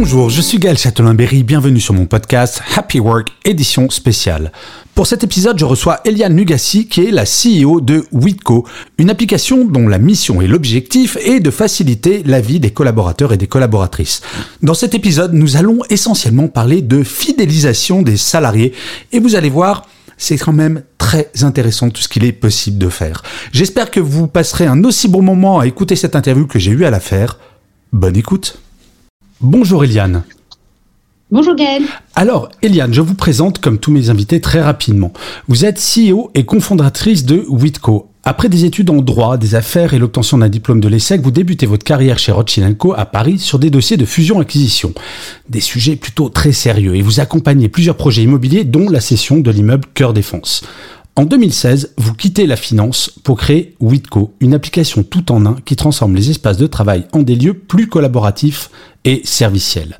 Bonjour, je suis Gaël Châtelain-Berry, bienvenue sur mon podcast Happy Work édition spéciale. Pour cet épisode, je reçois Eliane Nugassi, qui est la CEO de Witco, une application dont la mission et l'objectif est de faciliter la vie des collaborateurs et des collaboratrices. Dans cet épisode, nous allons essentiellement parler de fidélisation des salariés et vous allez voir, c'est quand même très intéressant tout ce qu'il est possible de faire. J'espère que vous passerez un aussi bon moment à écouter cette interview que j'ai eu à la faire. Bonne écoute. Bonjour Eliane. Bonjour Gaël. Alors, Eliane, je vous présente comme tous mes invités très rapidement. Vous êtes CEO et cofondatrice de Witco. Après des études en droit, des affaires et l'obtention d'un diplôme de l'ESSEC, vous débutez votre carrière chez Rothschild Co à Paris sur des dossiers de fusion-acquisition. Des sujets plutôt très sérieux et vous accompagnez plusieurs projets immobiliers dont la cession de l'immeuble Cœur Défense. En 2016, vous quittez la finance pour créer Witco, une application tout en un qui transforme les espaces de travail en des lieux plus collaboratifs et serviciels.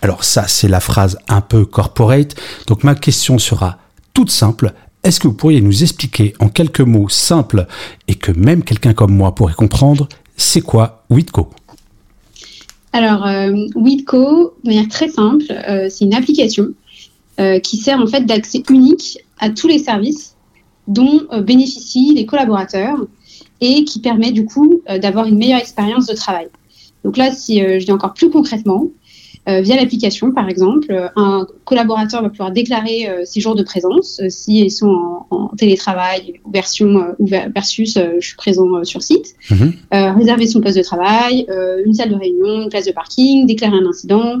Alors ça, c'est la phrase un peu corporate. Donc ma question sera toute simple. Est-ce que vous pourriez nous expliquer en quelques mots simples et que même quelqu'un comme moi pourrait comprendre, c'est quoi Witco? Alors, euh, Witco, de manière très simple, euh, c'est une application euh, qui sert en fait d'accès unique à tous les services dont euh, bénéficient les collaborateurs et qui permet du coup euh, d'avoir une meilleure expérience de travail. Donc là, si euh, je dis encore plus concrètement, via l'application, par exemple, un collaborateur va pouvoir déclarer ses jours de présence, s'ils sont en, en, télétravail version, versus je suis présent sur site, Mhm. réserver son poste de travail, une salle de réunion, une place de parking, déclarer un incident,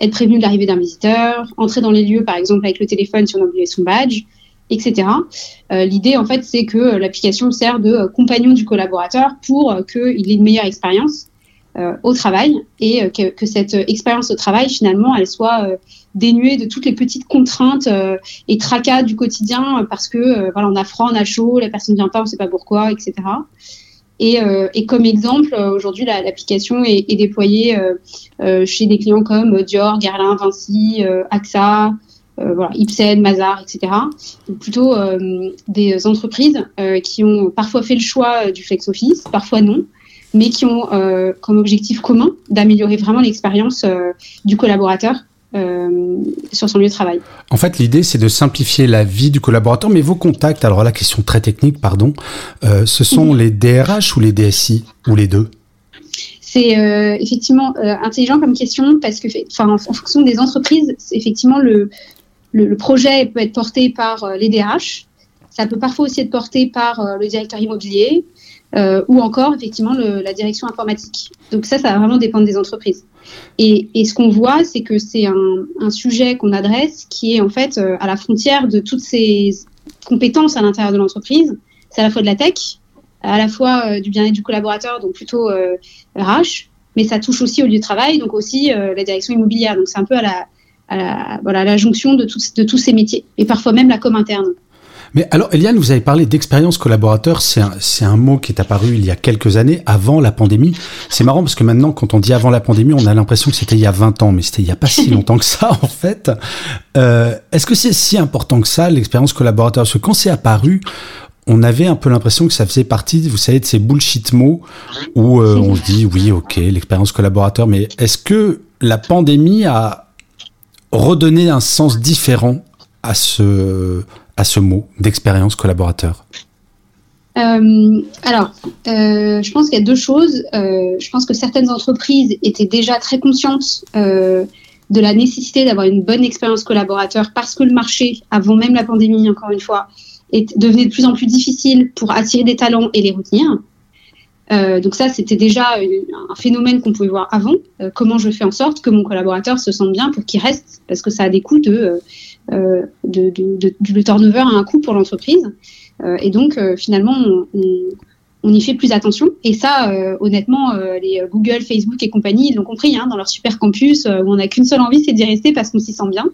être prévenu de l'arrivée d'un visiteur, entrer dans les lieux, par exemple, avec le téléphone si on a oublié son badge, etc. Euh, L'idée, en fait, c'est que euh, l'application sert de euh, compagnon du collaborateur pour qu'il ait une meilleure expérience au travail et que, cette expérience au travail, finalement, elle soit dénuée de toutes les petites contraintes et tracas du quotidien parce que voilà, on a froid, on a chaud, la personne vient pas, on sait pas pourquoi, etc. Et, comme exemple, aujourd'hui, la- l'application est, déployée chez des clients comme Dior, Guerlain, Vinci, AXA, voilà, Ipsen, Mazar, etc. Donc plutôt euh, des entreprises euh, qui ont parfois fait le choix euh, du flex office, parfois non, mais qui ont euh, comme objectif commun d'améliorer vraiment l'expérience euh, du collaborateur euh, sur son lieu de travail. En fait, l'idée, c'est de simplifier la vie du collaborateur, mais vos contacts, alors la question très technique, pardon, euh, ce sont les DRH ou les DSI, ou les deux? C'est euh, effectivement euh, intelligent comme question parce que, en, en fonction des entreprises, effectivement le, le, projet peut être porté par euh, les DRH. Ça peut parfois aussi être porté par euh, le directeur immobilier euh, ou encore effectivement la direction informatique. Donc ça, ça va vraiment dépendre des entreprises. Et, ce qu'on voit, c'est que c'est un, sujet qu'on adresse qui est en fait à la frontière de toutes ces compétences à l'intérieur de l'entreprise. C'est à la fois de la tech, à la fois du bien-être du collaborateur, donc plutôt RH, mais ça touche aussi au lieu de travail, donc aussi la direction immobilière. Donc c'est un peu à la, à la, voilà, la jonction de, tous- de tous ces métiers, et parfois même la com interne. Mais alors, Eliane, vous avez parlé d'expérience collaborateur. C'est un, un mot qui est apparu il y a quelques années, avant la pandémie. C'est marrant parce que maintenant, quand on dit avant la pandémie, on a l'impression que c'était il y a 20 ans, mais c'était il y a pas si longtemps que ça, en fait. Euh, Est-ce que c'est si important que ça, l'expérience collaborateur? Parce que quand c'est apparu, on avait un peu l'impression que ça faisait partie, vous savez, de ces bullshit mots où euh, on se dit, oui, ok, l'expérience collaborateur, mais est-ce que la pandémie a redonné un sens différent à ce, à ce mot d'expérience collaborateur Euh, alors, euh, je pense qu'il y a deux choses. Euh, je pense que certaines entreprises étaient déjà très conscientes de la nécessité d'avoir une bonne expérience collaborateur parce que le marché, avant même la pandémie, encore une fois, est, devenait de plus en plus difficile pour attirer des talents et les retenir. Euh, donc ça, c'était déjà un phénomène qu'on pouvait voir avant. Euh, comment je fais en sorte que mon collaborateur se sente bien pour qu'il reste, parce que ça a des coûts de, euh, de, de, turnover a un coût pour l'entreprise. et donc, finalement, on, y fait plus attention. Et ça, honnêtement, les Google, Facebook et compagnie, l'ont compris hein, dans leur super campus où on n'a qu'une seule envie, c'est d'y rester parce qu'on s'y sent bien.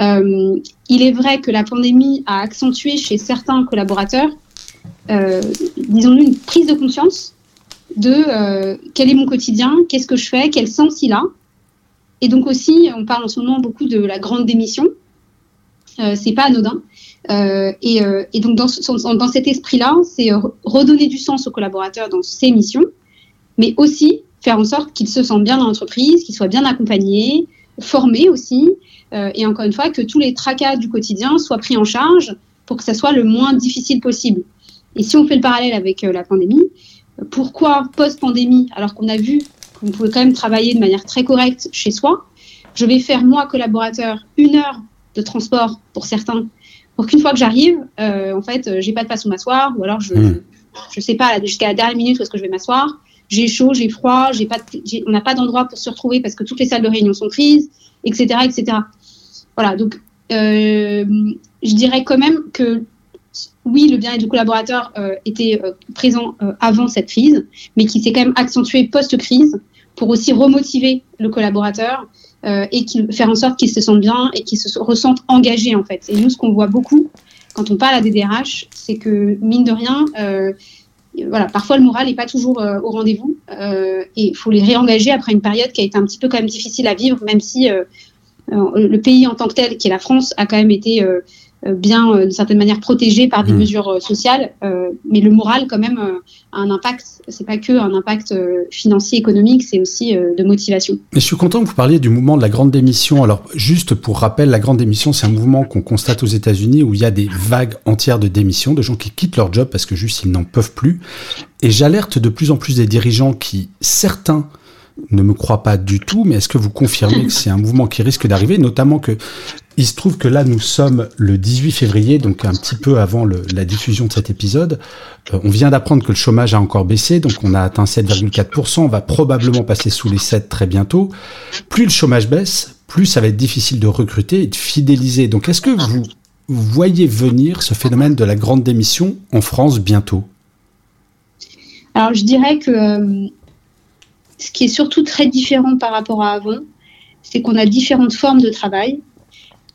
il est vrai que la pandémie a accentué chez certains collaborateurs, disons-nous, une prise de conscience de euh, quel est mon quotidien, qu'est-ce que je fais, quel sens il a. Et donc aussi, on parle en ce moment beaucoup de la grande démission. Euh, c'est pas anodin. Euh, et, euh, donc dans, dans cet esprit-là, c'est redonner du sens aux collaborateurs dans ces missions, mais aussi faire en sorte qu'ils se sentent bien dans l'entreprise, qu'ils soient bien accompagnés, formés aussi, et encore une fois que tous les tracas du quotidien soient pris en charge pour que ça soit le moins difficile possible. Et si on fait le parallèle avec la pandémie, pourquoi post-pandémie, alors qu'on a vu qu'on pouvait quand même travailler de manière très correcte chez soi, je vais faire, moi, collaborateur, une heure de transport pour certains, pour qu'une fois que j'arrive, euh, en fait, euh, j'ai pas de place où m'asseoir, ou alors je ne hmm. sais pas, jusqu'à la dernière minute où est-ce que je vais m'asseoir, j'ai chaud, j'ai froid, j'ai pas on n'a pas d'endroit pour se retrouver parce que toutes les salles de réunion sont prises, etc. etc. Voilà, donc euh, je dirais quand même que oui, le bien-être du collaborateur euh, était euh, présent euh, avant cette crise, mais qui s'est quand même accentué post-crise pour aussi remotiver le collaborateur et faire en sorte qu'il se sente bien et qu'il se ressente engagé en fait. Et nous, ce qu'on voit beaucoup quand on parle à des DRH, c'est que mine de rien, voilà, parfois le moral n'est pas toujours au rendez-vous et il faut les réengager après une période qui a été un petit peu quand même difficile à vivre, même si le pays en tant que tel, qui est la France, a quand même été bien, euh, d'une certaine manière, protégé par des hmm. mesures euh, sociales, mais le moral, quand même, a un impact. C'est pas que un impact financier, économique, c'est aussi de motivation. Mais je suis content que vous parliez du mouvement de la grande démission. Alors, juste pour rappel, la grande démission, c'est un mouvement qu'on constate aux États-Unis où il y a des vagues entières de démissions, de gens qui quittent leur job parce que juste ils n'en peuvent plus. Et j'alerte de plus en plus des dirigeants qui, certains, ne me croient pas du tout, mais est-ce que vous confirmez que c'est un mouvement qui risque d'arriver, notamment que il se trouve que là, nous sommes le 18 février, donc un petit peu avant la diffusion de cet épisode. Euh, on vient d'apprendre que le chômage a encore baissé, donc on a atteint 7,4%. On va probablement passer sous les 7 très bientôt. Plus le chômage baisse, plus ça va être difficile de recruter et de fidéliser. Donc est-ce que vous voyez venir ce phénomène de la grande démission en France bientôt? Alors je dirais que euh, ce qui est surtout très différent par rapport à avant, c'est qu'on a différentes formes de travail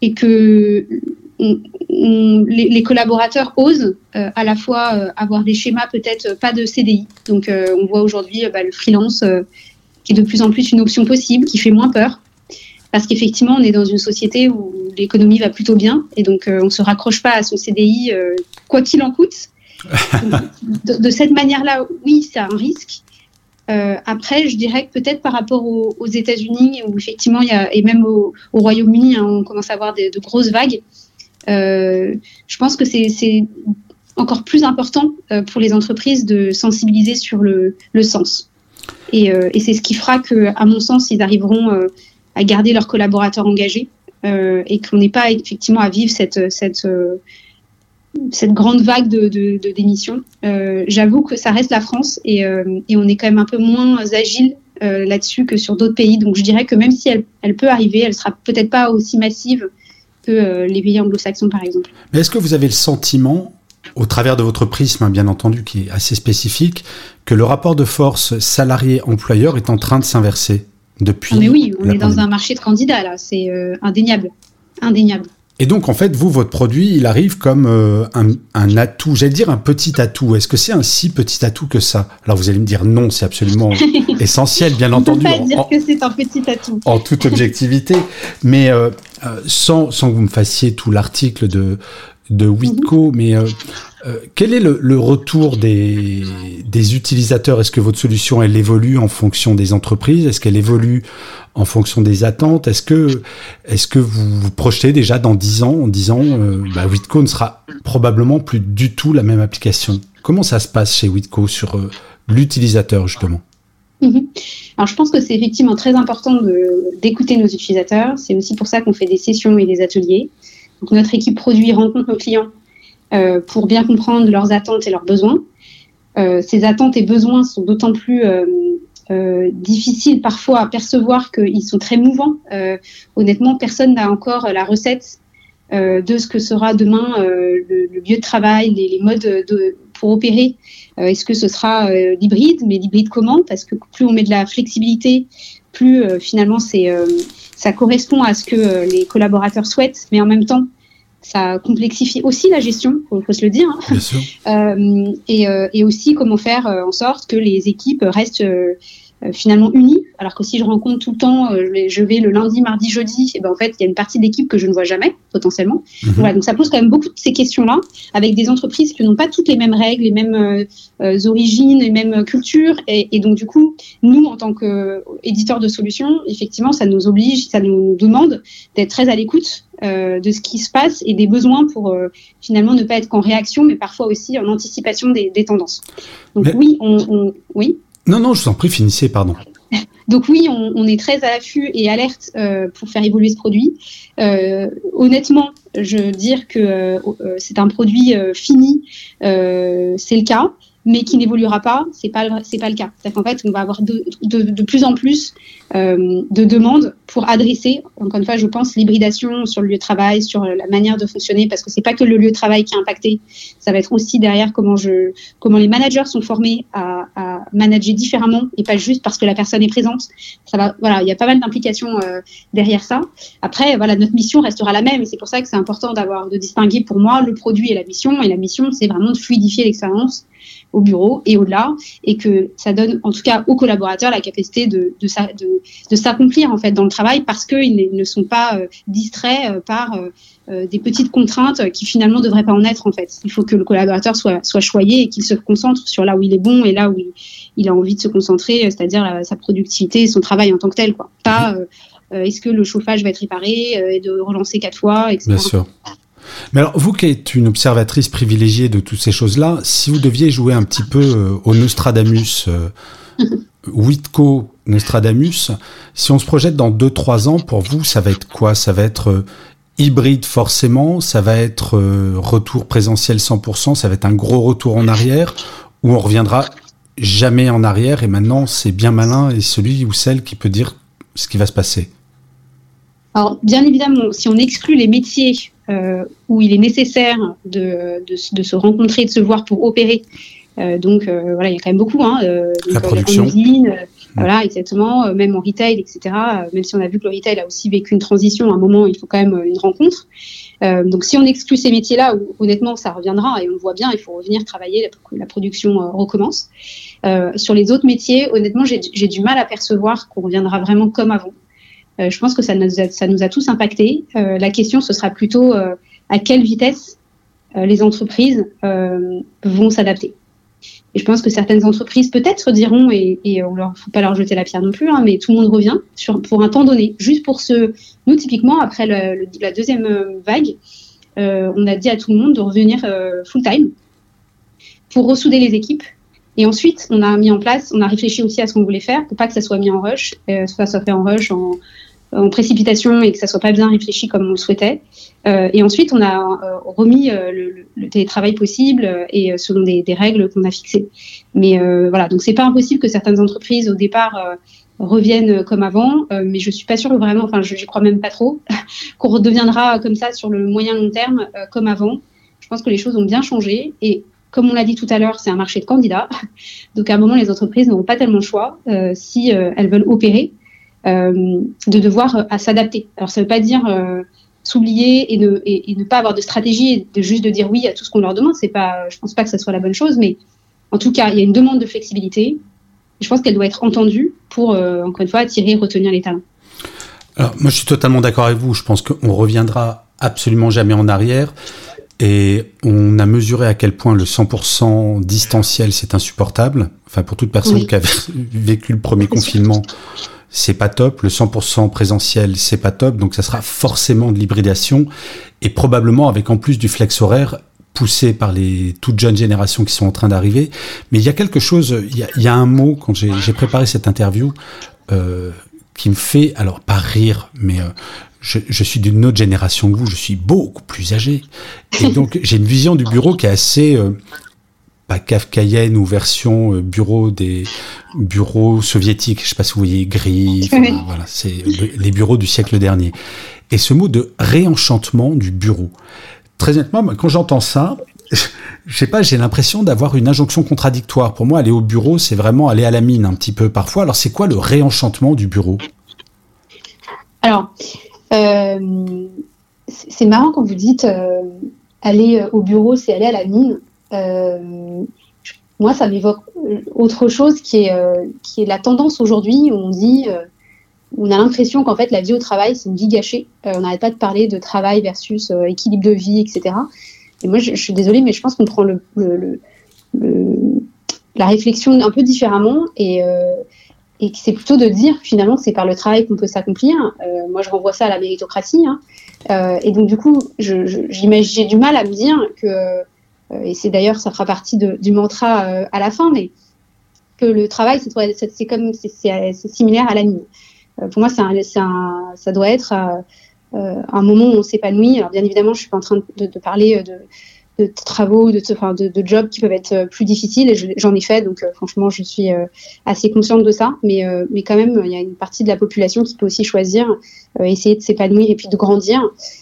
et que les, collaborateurs osent euh, à la fois euh, avoir des schémas peut-être pas de CDI. Donc euh, on voit aujourd'hui bah, le freelance qui est de plus en plus une option possible, qui fait moins peur. Parce qu'effectivement, on est dans une société où l'économie va plutôt bien et donc on ne se raccroche pas à son CDI quoi qu'il en coûte. de, cette manière-là, oui, c'est un risque. Euh, après, je dirais que peut-être par rapport aux, États-Unis, où effectivement, il y a, et même au, Royaume-Uni, hein, on commence à avoir de grosses vagues, euh, je pense que c'est encore plus important euh, pour les entreprises de sensibiliser sur le, sens. Et, c'est ce qui fera que, à mon sens, ils arriveront à garder leurs collaborateurs engagés et qu'on n'ait pas effectivement à vivre cette cette grande vague de, de, démissions. Euh, j'avoue que ça reste la France et, euh, et, on est quand même un peu moins agile euh, là-dessus que sur d'autres pays. Donc je dirais que même si elle, elle peut arriver, elle sera peut-être pas aussi massive que les pays anglo-saxons par exemple. Mais est-ce que vous avez le sentiment, au travers de votre prisme bien entendu qui est assez spécifique, que le rapport de force salarié-employeur est en train de s'inverser depuis ah, Mais oui, on est dans un marché de candidats là, c'est indéniable, indéniable. Et donc, en fait, vous, votre produit, il arrive comme euh, un, atout, j'allais dire un petit atout. Est-ce que c'est un si petit atout que ça? Alors, vous allez me dire non, c'est absolument essentiel, bien entendu. On peut pas dire que c'est un petit atout. En toute objectivité. Mais euh, euh, sans, sans que vous me fassiez tout l'article de, de Witco, mais euh, quel est le, retour des, utilisateurs? Est-ce que votre solution, elle évolue en fonction des entreprises? Est-ce qu'elle évolue en fonction des attentes? Est-ce que, est que vous vous projetez déjà dans 10 ans en disant euh, bah, Witco ne sera probablement plus du tout la même application? Comment ça se passe chez Witco sur euh, l'utilisateur, justement? Mhm. Alors, je pense que c'est effectivement très important d'écouter nos utilisateurs. C'est aussi pour ça qu'on fait des sessions et des ateliers. Donc, notre équipe produit rencontre nos clients euh, pour bien comprendre leurs attentes et leurs besoins. Euh, ces attentes et besoins sont d'autant plus euh, difficiles parfois à percevoir qu'ils sont très mouvants. honnêtement, personne n'a encore la recette de ce que sera demain le, lieu de travail, les, modes de, pour opérer. Est-ce que ce sera l'hybride? Mais l'hybride comment? Parce que plus on met de la flexibilité, plus finalement c'est ça correspond à ce que les collaborateurs souhaitent, mais en même temps, ça complexifie aussi la gestion, il faut se le dire. Hein. Euh, et, euh, et, aussi comment faire euh, en sorte que les équipes restent euh, finalement unis, alors que si je rencontre tout le temps, euh, je vais le lundi, mardi, jeudi, et ben en fait il y a une partie d'équipe que je ne vois jamais potentiellement. Mhm. Voilà, donc ça pose quand même beaucoup de ces questions-là avec des entreprises qui n'ont pas toutes les mêmes règles, les mêmes euh, origines, les mêmes cultures, et, et, donc du coup nous en tant qu'éditeurs de solutions, effectivement ça nous oblige, ça nous demande d'être très à l'écoute de ce qui se passe et des besoins pour finalement ne pas être qu'en réaction, mais parfois aussi en anticipation des, des tendances. Donc oui, on, on, oui. Non, non, je vous en prie, finissez, pardon. Donc oui, on, est très à l'affût et alerte euh, pour faire évoluer ce produit. Euh, honnêtement, je veux dire que euh, c'est un produit fini, c'est le cas mais qui n'évoluera pas, c'est pas c'est pas le cas. C'est qu'en fait, on va avoir de, de, de plus en plus euh, de demandes pour adresser, encore une fois, je pense, l'hybridation sur le lieu de travail, sur la manière de fonctionner, parce que c'est pas que le lieu de travail qui est impacté, ça va être aussi derrière comment je comment les managers sont formés à, à manager différemment et pas juste parce que la personne est présente. Ça va, voilà, il y a pas mal d'implications euh, derrière ça. Après, voilà, notre mission restera la même, et c'est pour ça que c'est important d'avoir de distinguer pour moi le produit et la mission. Et la mission, c'est vraiment de fluidifier l'expérience au bureau et au-delà, et que ça donne en tout cas aux collaborateurs la capacité de, de, s'accomplir en fait dans le travail parce qu'ils ne sont pas euh, distraits euh, par euh, des petites contraintes qui finalement ne devraient pas en être en fait. Il faut que le collaborateur soit, choyé et qu'il se concentre sur là où il est bon et là où il, a envie de se concentrer, c'est-à-dire sa productivité son travail en tant que tel. Quoi. Pas est-ce que le chauffage va être réparé et de relancer quatre fois, etc. Bien sûr. Mais alors, vous qui êtes une observatrice privilégiée de toutes ces choses-là, si vous deviez jouer un petit peu euh, au Nostradamus, euh, Whitco Nostradamus, si on se projette dans 2-3 ans, pour vous, ça va être quoi? Ça va être euh, hybride forcément, ça va être retour présentiel 100%, ça va être un gros retour en arrière, ou on reviendra jamais en arrière et maintenant c'est bien malin et celui ou celle qui peut dire ce qui va se passer? Alors, bien évidemment, si on exclut les métiers euh, où il est nécessaire de, de, se rencontrer, de se voir pour opérer, euh, donc euh, voilà, il y a quand même beaucoup. Hein, la production. Voilà, exactement. même en retail, etc. même si on a vu que le retail a aussi vécu une transition, à un moment, il faut quand même une rencontre. donc, si on exclut ces métiers-là, honnêtement, ça reviendra et on le voit bien, il faut revenir travailler, la, la production recommence. sur les autres métiers, honnêtement, j'ai du mal à percevoir qu'on reviendra vraiment comme avant. Euh, je pense que ça nous a, tous impactés. Euh, la question, ce sera plutôt euh, à quelle vitesse les entreprises vont s'adapter. Et je pense que certaines entreprises peut-être diront, et, et on leur faut pas leur jeter la pierre non plus, hein, mais tout le monde revient pour un temps donné, juste pour ce. Nous typiquement après la deuxième vague, on a dit à tout le monde de revenir full time pour ressouder les équipes. Et ensuite, on a mis en place, on a réfléchi aussi à ce qu'on voulait faire pour pas que ça soit mis en rush, soit ça soit fait en rush en, en précipitation et que ça soit pas bien réfléchi comme on le souhaitait. Euh, et ensuite, on a euh, remis euh, le, le, télétravail possible euh, et selon des, des règles qu'on a fixées. Mais voilà, donc c'est pas impossible que certaines entreprises au départ reviennent comme avant, mais je suis pas sûre vraiment, enfin, je, crois même pas trop qu'on redeviendra comme ça sur le moyen long terme comme avant. Je pense que les choses ont bien changé et comme on l'a dit tout à l'heure, c'est un marché de candidats. Donc à un moment, les entreprises n'auront pas tellement le choix si elles veulent opérer euh, de devoir euh, à s'adapter. Alors ça ne veut pas dire euh, s'oublier et ne, et, ne pas avoir de stratégie et de juste de dire oui à tout ce qu'on leur demande. C'est pas, je pense pas que ça soit la bonne chose, mais en tout cas, il y a une demande de flexibilité. Je pense qu'elle doit être entendue pour, encore une fois, attirer et retenir les talents. Alors, moi, je suis totalement d'accord avec vous. Je pense qu'on reviendra absolument jamais en arrière. Et on a mesuré à quel point le 100% distanciel, c'est insupportable. Enfin, pour toute personne qui a vécu le premier confinement, c'est pas top. Le 100% présentiel, c'est pas top. Donc ça sera forcément de l'hybridation et probablement avec en plus du flex horaire poussé par les toutes jeunes générations qui sont en train d'arriver. Mais il y a quelque chose, il y a, un mot quand j'ai préparé cette interview euh, qui me fait, alors pas rire, mais euh, je, je, suis d'une autre génération que vous, je suis beaucoup plus âgé. Et donc j'ai une vision du bureau qui est assez... Euh, pas kafkaïenne ou version euh, bureau des bureaux soviétiques. Je sais pas si vous voyez gris. Voilà, c'est les bureaux du siècle dernier. et ce mot de réenchantement du bureau. Très honnêtement, quand j'entends ça, je sais pas, j'ai l'impression d'avoir une injonction contradictoire. Pour moi, aller au bureau, c'est vraiment aller à la mine un petit peu parfois. Alors, c'est quoi le réenchantement du bureau? Alors, euh, c'est marrant quand vous dites euh, aller au bureau, c'est aller à la mine. Euh, moi, ça m'évoque autre chose qui est, qui est la tendance aujourd'hui où on dit, on a l'impression qu'en fait, la vie au travail, c'est une vie gâchée. on n'arrête pas de parler de travail versus équilibre de vie, etc. Et moi, je, suis désolée, mais je pense qu'on prend la réflexion un peu différemment et, euh, et c'est plutôt de dire finalement que c'est par le travail qu'on peut s'accomplir. Euh, moi, je renvoie ça à la méritocratie. Hein. Euh, et donc, du coup, j'ai du mal à me dire que, et c'est d'ailleurs, ça fera partie du mantra à la fin, mais que le travail, c'est comme c'est similaire à la mine. pour moi, un, un, ça doit être euh, un moment où on s'épanouit. Alors bien évidemment, je suis pas en train de, parler euh, de, de travaux, de, enfin, de, de, jobs qui peuvent être euh, plus difficiles et j'en ai fait, donc franchement, je suis assez consciente de ça. Mais, mais quand même, il y a une partie de la population qui peut aussi choisir, essayer de s'épanouir et puis de grandir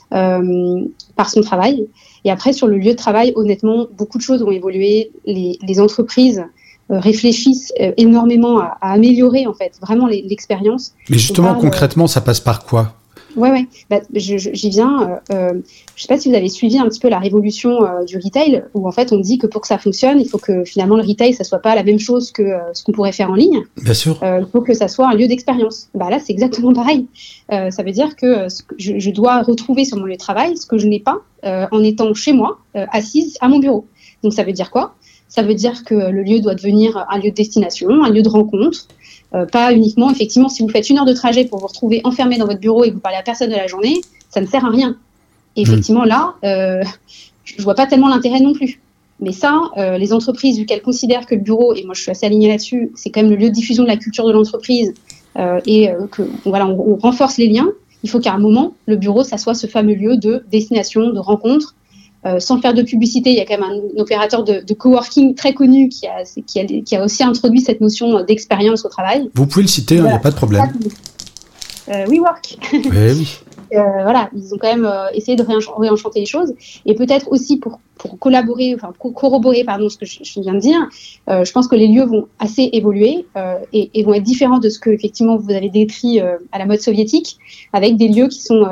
par son travail. Et après, sur le lieu de travail, honnêtement, beaucoup de choses ont évolué. Les, les entreprises réfléchissent énormément à, améliorer en fait vraiment l'expérience. Mais justement, concrètement, ça passe par quoi? Ouais, ouais. Bah, j'y viens. Euh, euh, je ne sais pas si vous avez suivi un petit peu la révolution euh, du retail, où en fait on dit que pour que ça fonctionne, il faut que finalement le retail, ça soit pas la même chose que ce qu'on pourrait faire en ligne. Bien sûr. il faut que ça soit un lieu d'expérience. Bah, là, c'est exactement pareil. ça veut dire que, je, je, dois retrouver sur mon lieu de travail ce que je n'ai pas en étant chez moi, assise à mon bureau. Donc ça veut dire quoi? Ça veut dire que le lieu doit devenir un lieu de destination, un lieu de rencontre. Euh, pas uniquement, effectivement, si vous faites une heure de trajet pour vous retrouver enfermé dans votre bureau et que vous parlez à personne de la journée, ça ne sert à rien. Et effectivement, là, euh, je vois pas tellement l'intérêt non plus. Mais ça, euh, les entreprises, vu qu'elles considèrent que le bureau, et moi je suis assez alignée là-dessus, c'est quand même le lieu de diffusion de la culture de l'entreprise, et que voilà, on, renforce les liens, il faut qu'à un moment, le bureau, ça soit ce fameux lieu de destination, de rencontre, euh, sans faire de publicité, il y a quand même un, opérateur de, de, coworking très connu qui a, qui, a, qui a, aussi introduit cette notion d'expérience au travail. Vous pouvez le citer, il n'y a pas de problème. Euh, WeWork. Oui, oui. Euh, voilà, ils ont quand même euh, essayé de réenchanter les choses. Et peut-être aussi pour, pour collaborer, enfin pour corroborer pardon, ce que je, viens de dire, je pense que les lieux vont assez évoluer et, et, vont être différents de ce que effectivement vous avez décrit à la mode soviétique, avec des lieux qui sont,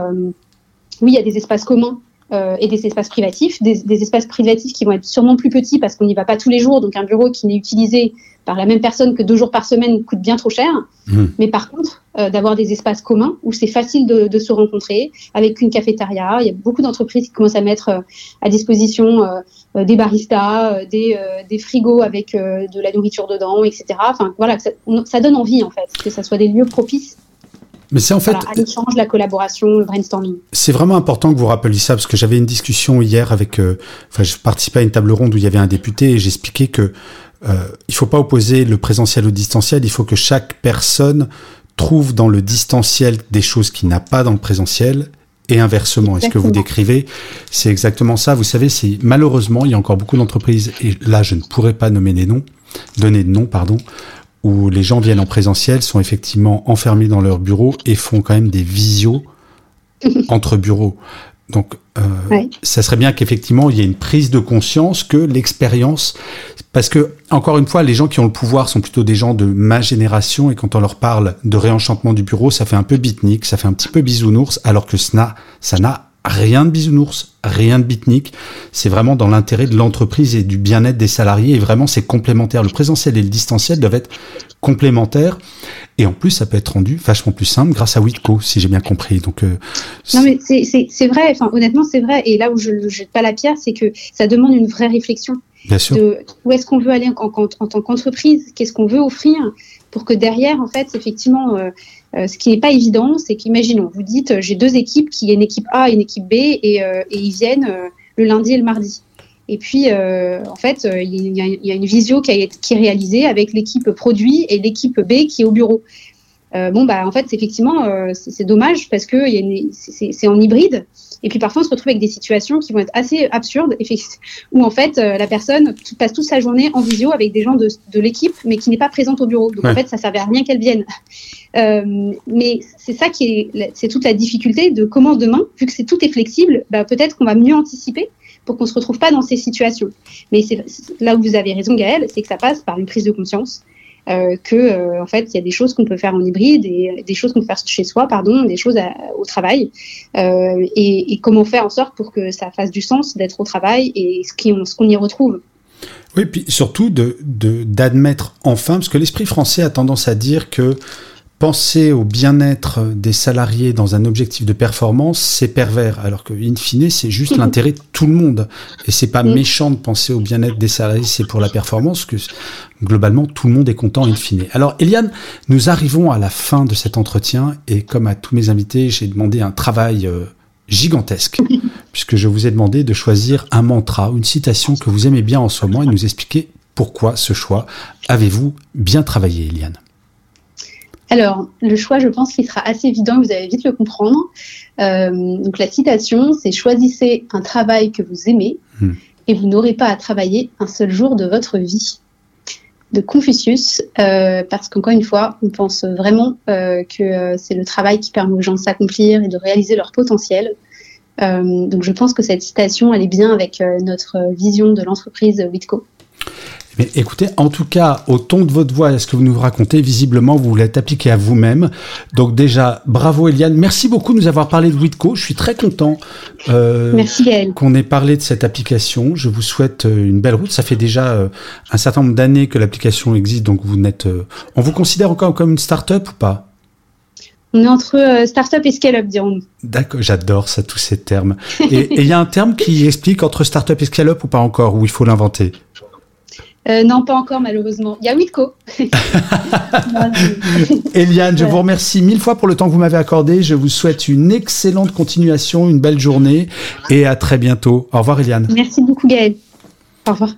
oui, il y a des espaces communs euh, et des espaces privatifs, des, des, espaces privatifs qui vont être sûrement plus petits parce qu'on n'y va pas tous les jours, donc un bureau qui n'est utilisé par la même personne que deux jours par semaine coûte bien trop cher. Mmh. Mais par contre, euh, d'avoir des espaces communs où c'est facile de, de, se rencontrer avec une cafétéria. Il y a beaucoup d'entreprises qui commencent à mettre euh, à disposition euh, des baristas, des, des, frigos avec de la nourriture dedans, etc. Enfin voilà, ça, ça donne envie en fait que ça soit des lieux propices mais c'est en fait. l'échange, la collaboration, le brainstorming. C'est vraiment important que vous rappeliez ça, parce que j'avais une discussion hier avec. Euh, enfin, je participais à une table ronde où il y avait un député et j'expliquais que euh, il faut pas opposer le présentiel au distanciel, il faut que chaque personne trouve dans le distanciel des choses qu'il n'a pas dans le présentiel et inversement. est ce que vous décrivez, c'est exactement ça. Vous savez, c'est malheureusement, il y a encore beaucoup d'entreprises, et là, je ne pourrais pas nommer des noms, donner de noms, pardon, où les gens viennent en présentiel, sont effectivement enfermés dans leur bureau et font quand même des visios entre bureaux. Donc, euh, ça serait bien qu'effectivement il y ait une prise de conscience que l'expérience, parce que encore une fois, les gens qui ont le pouvoir sont plutôt des gens de ma génération et quand on leur parle de réenchantement du bureau, ça fait un peu bitnik, ça fait un petit peu bisounours, alors que ça n'a rien de bisounours, rien de bitnik. C'est vraiment dans l'intérêt de l'entreprise et du bien-être des salariés. Et vraiment, c'est complémentaire. Le présentiel et le distanciel doivent être complémentaires. Et en plus, ça peut être rendu vachement plus simple grâce à Witco, si j'ai bien compris. Donc, euh, non, mais c'est vrai. Enfin, honnêtement, c'est vrai. Et là où je ne jette pas la pierre, c'est que ça demande une vraie réflexion. Sûr. où est-ce qu'on veut aller en, en tant qu'entreprise? Qu'est-ce qu'on veut offrir pour que derrière, en fait, effectivement, euh, euh, ce qui n'est pas évident, c'est qu'imaginons, vous dites, euh, j'ai deux équipes, qui est une équipe A et une équipe B, et, ils viennent le lundi et le mardi. Et puis, en fait, il y, a une visio qui, est réalisée avec l'équipe produit et l'équipe B qui est au bureau. bon, bah, en fait, effectivement, c'est dommage parce que c'est en hybride. Et puis parfois, on se retrouve avec des situations qui vont être assez absurdes, où en fait, la personne passe toute sa journée en visio avec des gens de, de l'équipe, mais qui n'est pas présente au bureau. Donc en fait, ça ne servait à rien qu'elle vienne. mais c'est ça qui est, c'est toute la difficulté de comment demain, vu que c'est tout est flexible, bah, peut-être qu'on va mieux anticiper pour qu'on ne se retrouve pas dans ces situations. Mais c'est là où vous avez raison, Gaëlle, c'est que ça passe par une prise de conscience. Euh, euh, en fait il y a des choses qu'on peut faire en hybride des choses qu'on peut faire chez soi pardon des choses au travail. Euh, et, comment faire en sorte pour que ça fasse du sens d'être au travail et ce qu'on y retrouve. Oui puis surtout d'admettre enfin parce que l'esprit français a tendance à dire que penser au bien-être des salariés dans un objectif de performance, c'est pervers, alors que in fine, c'est juste l'intérêt de tout le monde. Et c'est pas méchant de penser au bien-être des salariés, c'est pour la performance, que globalement tout le monde est content in fine. Alors Eliane, nous arrivons à la fin de cet entretien et comme à tous mes invités, j'ai demandé un travail euh, gigantesque, puisque je vous ai demandé de choisir un mantra, une citation que vous aimez bien en ce moment et nous expliquer pourquoi ce choix. Avez-vous bien travaillé, Eliane? Alors, le choix, je pense qu'il sera assez évident, vous allez vite le comprendre. Euh, donc, la citation, c'est choisissez un travail que vous aimez hmm. et vous n'aurez pas à travailler un seul jour de votre vie. De Confucius, euh, parce qu'encore une fois, on pense vraiment euh, que c'est le travail qui permet aux gens de s'accomplir et de réaliser leur potentiel. donc, je pense que cette citation, elle est bien avec notre vision de l'entreprise Witco. Mais écoutez, en tout cas, au ton de votre voix et ce que vous nous racontez, visiblement, vous l'êtes appliqué à vous-même. Donc déjà, bravo Eliane. Merci beaucoup de nous avoir parlé de Witco. Je suis très content euh, qu'on ait parlé de cette application. Je vous souhaite euh, une belle route. Ça fait déjà euh, un certain nombre d'années que l'application existe, donc vous n'êtes... Euh, on vous considère encore comme une start-up ou pas? On est entre start-up et scale-up, dirons-nous. D'accord, j'adore ça, tous ces termes. Et il y a un terme qui explique entre start-up et scale-up ou pas encore, ou il faut l'inventer? Euh, non, pas encore malheureusement. Il y a Witco. Eliane, je vous remercie mille fois pour le temps que vous m'avez accordé. Je vous souhaite une excellente continuation, une belle journée et à très bientôt. Au revoir Eliane. Merci beaucoup Gaël. Au revoir.